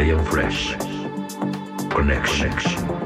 is Play and Fresh. Connection.